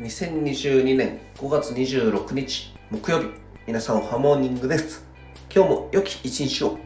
2022年5月26日木曜日。皆さんハモーニングです。今日も良き一日を。